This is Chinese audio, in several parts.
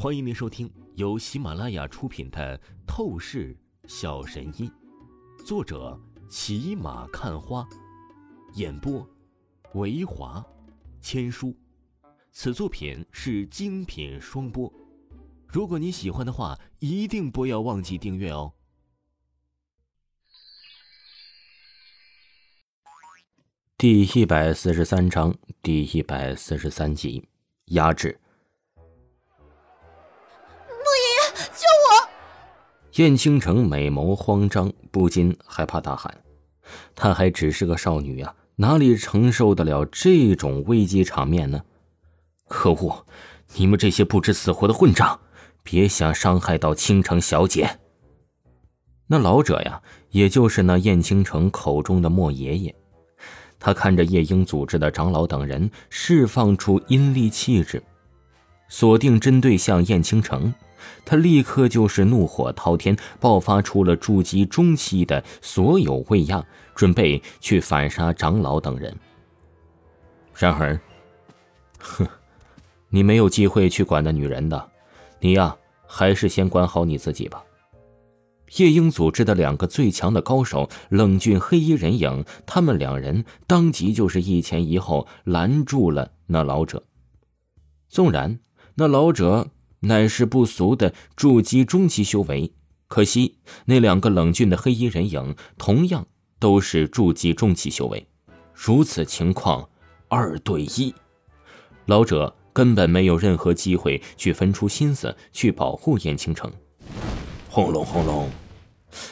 欢迎您收听由喜马拉雅出品的《透视小神医》，作者骑马看花，演播维华千书。此作品是精品双播。如果你喜欢的话，一定不要忘记订阅哦。第一百四十三章，第一百四十三集，压制。燕倾城美眸慌张，不禁害怕大喊：“她还只是个少女啊，哪里承受得了这种危机场面呢？”可恶！你们这些不知死活的混账，别想伤害到倾城小姐！那老者呀，也就是那燕倾城口中的莫爷爷。他看着夜莺组织的长老等人释放出阴戾气质，锁定针对向燕倾城，他立刻就是怒火滔天，爆发出了筑基中期的所有威压，准备去反杀长老等人。然而，哼，你没有机会去管那女人的，你呀，还是先管好你自己吧。夜莺组织的两个最强的高手冷峻黑衣人影，他们两人当即就是一前一后拦住了那老者。纵然那老者乃是不俗的筑基中期修为，可惜那两个冷峻的黑衣人影同样都是筑基中期修为。如此情况，二对一，老者根本没有任何机会去分出心思去保护燕青城。轰隆轰隆，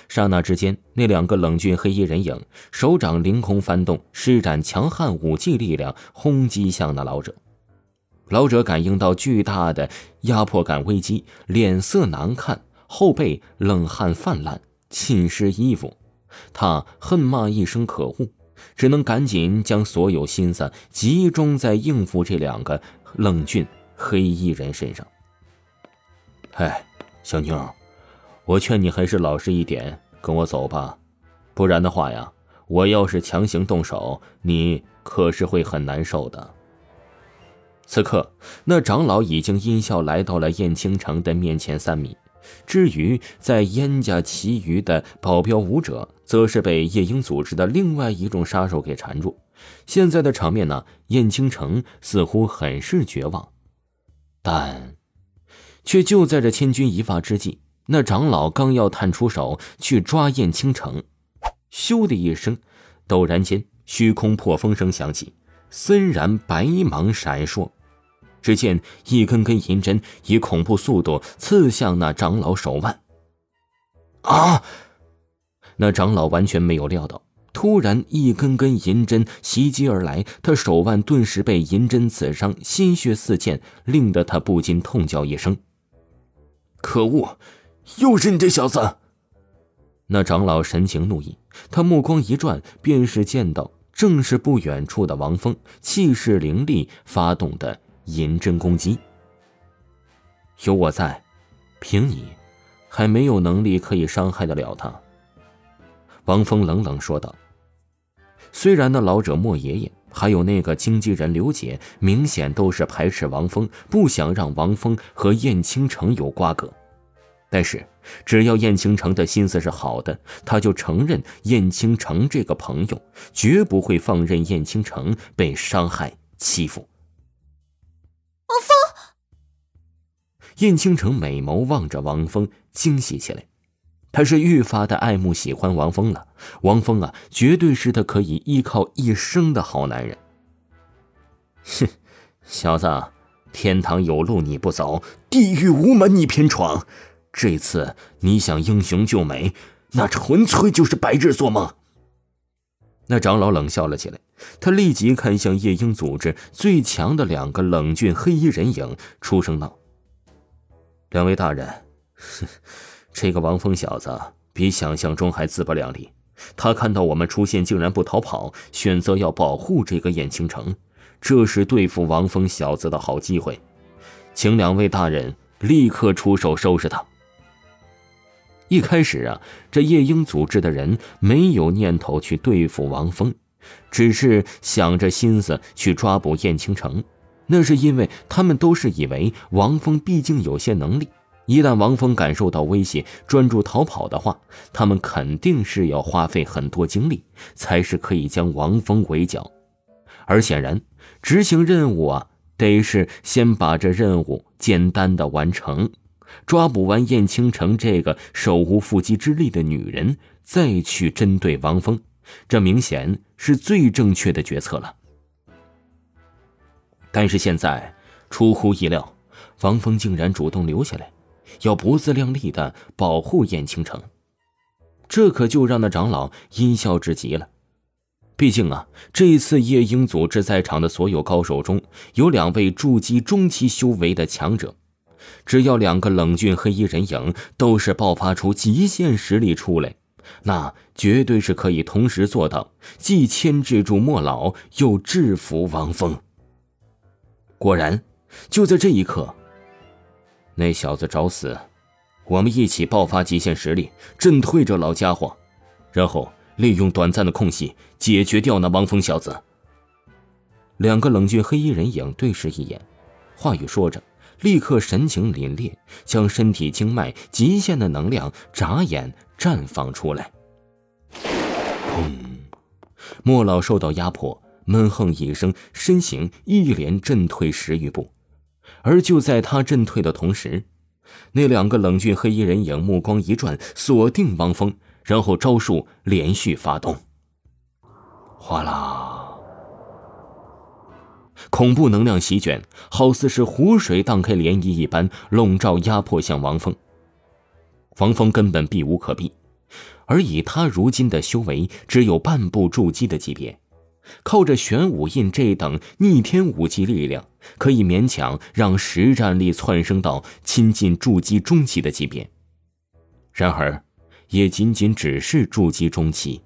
刹那之间，那两个冷峻黑衣人影手掌凌空翻动，施展强悍武技力量轰击向那老者。老者感应到巨大的压迫感危机，脸色难看，后背冷汗泛滥，浸湿衣服。他恨骂一声可恶，只能赶紧将所有心思集中在应付这两个冷峻黑衣人身上。哎，小妞。我劝你还是老实一点，跟我走吧，不然的话呀，我要是强行动手，你可是会很难受的。此刻，那长老已经阴笑来到了燕青城的面前三米，至于在燕家其余的保镖武者，则是被夜莺组织的另外一种杀手给缠住。现在的场面呢，燕青城似乎很是绝望，但，却就在这千钧一发之际。那长老刚要探出手去抓燕青城，咻的一声，陡然间，虚空破风声响起，森然白芒闪烁。只见一根根银针以恐怖速度刺向那长老手腕。啊！那长老完全没有料到，突然一根根银针袭击而来，他手腕顿时被银针刺伤，鲜血四溅，令得他不禁痛叫一声：“可恶！”又是你这小子！那长老神情怒意，他目光一转，便是见到正是不远处的王峰，气势凌厉发动的银针攻击。有我在，凭你还没有能力可以伤害得了他。王峰冷冷说道。虽然那老者莫爷爷还有那个经纪人刘姐，明显都是排斥王峰，不想让王峰和燕青城有瓜葛。但是，只要燕青城的心思是好的，他就承认燕青城这个朋友，绝不会放任燕青城被伤害欺负。王峰，燕倾城美眸望着王峰，惊喜起来。他是愈发的爱慕喜欢王峰了。王峰啊，绝对是他可以依靠一生的好男人。哼，小子，天堂有路你不走，地狱无门你偏闯。这次你想英雄救美，那纯粹就是白日做梦。那长老冷笑了起来，他立即看向夜莺组织最强的两个冷峻黑衣人影，出声道：“两位大人，这个王峰小子比想象中还自不量力。他看到我们出现，竟然不逃跑，选择要保护这个燕青城，这是对付王峰小子的好机会，请两位大人立刻出手收拾他。”一开始啊，这夜莺组织的人没有念头去对付王峰，只是想着心思去抓捕燕青城。那是因为他们都是以为王峰毕竟有些能力，一旦王峰感受到威胁，专注逃跑的话，他们肯定是要花费很多精力，才是可以将王峰围剿。而显然，执行任务啊，得是先把这任务简单的完成，抓捕完燕青城这个手无缚鸡之力的女人，再去针对王峰，这明显是最正确的决策了。但是现在，出乎意料，王峰竟然主动留下来，要不自量力的保护燕青城，这可就让那长老阴笑至极了。毕竟啊，这次夜鹰组织在场的所有高手中有两位筑基中期修为的强者，只要两个冷峻黑衣人影都是爆发出极限实力出来，那绝对是可以同时做到既牵制住莫老，又制服王峰。果然，就在这一刻，那小子找死，我们一起爆发极限实力，震退这老家伙，然后利用短暂的空隙解决掉那王峰小子。两个冷峻黑衣人影对视一眼，话语说着，立刻神情凛冽，将身体经脉极限的能量眨眼绽放出来。砰！莫老受到压迫。闷哼一声，身形一连震退十余步，而就在他震退的同时，那两个冷峻黑衣人影目光一转，锁定王峰，然后招数连续发动。哗啦！恐怖能量席卷，好似是湖水荡开涟漪一般，笼罩压迫向王峰。王峰根本避无可避，而以他如今的修为，只有半步筑基的级别。靠着玄武印这等逆天武技力量，可以勉强让实战力窜升到亲近筑基中期的级别。然而，也仅仅只是筑基中期。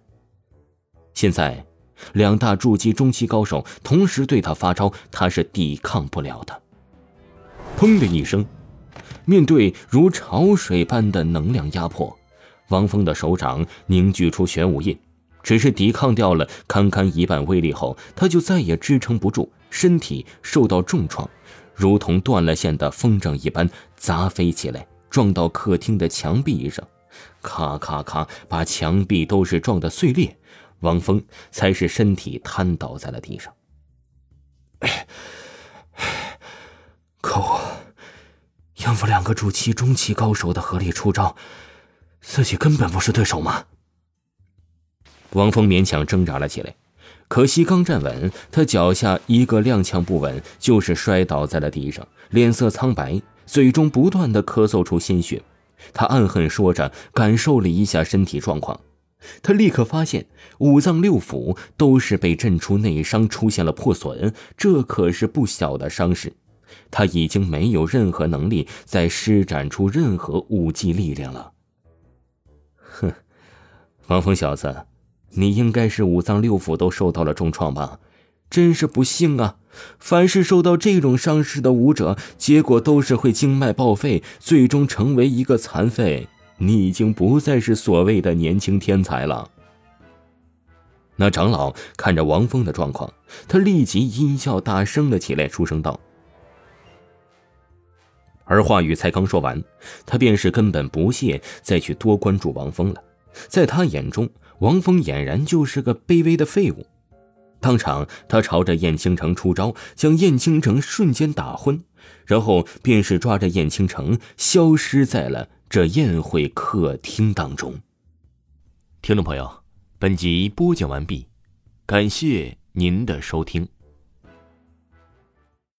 现在，两大筑基中期高手同时对他发招，他是抵抗不了的。砰的一声，面对如潮水般的能量压迫，王峰的手掌凝聚出玄武印。只是抵抗掉了堪堪一半威力后，他就再也支撑不住，身体受到重创，如同断了线的风筝一般砸飞起来，撞到客厅的墙壁上，咔咔咔，把墙壁都是撞得碎裂。王峰才是身体瘫倒在了地上。可恶！应付两个主期中期高手的合力出招，自己根本不是对手吗？王峰勉强挣扎了起来，可惜刚站稳，他脚下一个踉跄不稳，就是摔倒在了地上，脸色苍白，嘴中不断的咳嗽出鲜血。他暗恨说着，感受了一下身体状况，他立刻发现五脏六腑都是被震出内伤，出现了破损，这可是不小的伤势。他已经没有任何能力再施展出任何武技力量了。哼，王峰小子。你应该是五脏六腑都受到了重创吧？真是不幸啊！凡是受到这种伤势的武者，结果都是会经脉报废，最终成为一个残废。你已经不再是所谓的年轻天才了。那长老看着王峰的状况，他立即阴笑大声了起来，出声道：“而话语才刚说完，他便是根本不屑再去多关注王峰了，在他眼中。”王峰俨然就是个卑微的废物，当场他朝着燕青城出招，将燕青城瞬间打昏，然后便是抓着燕青城消失在了这宴会客厅当中。听众朋友，本集播讲完毕，感谢您的收听。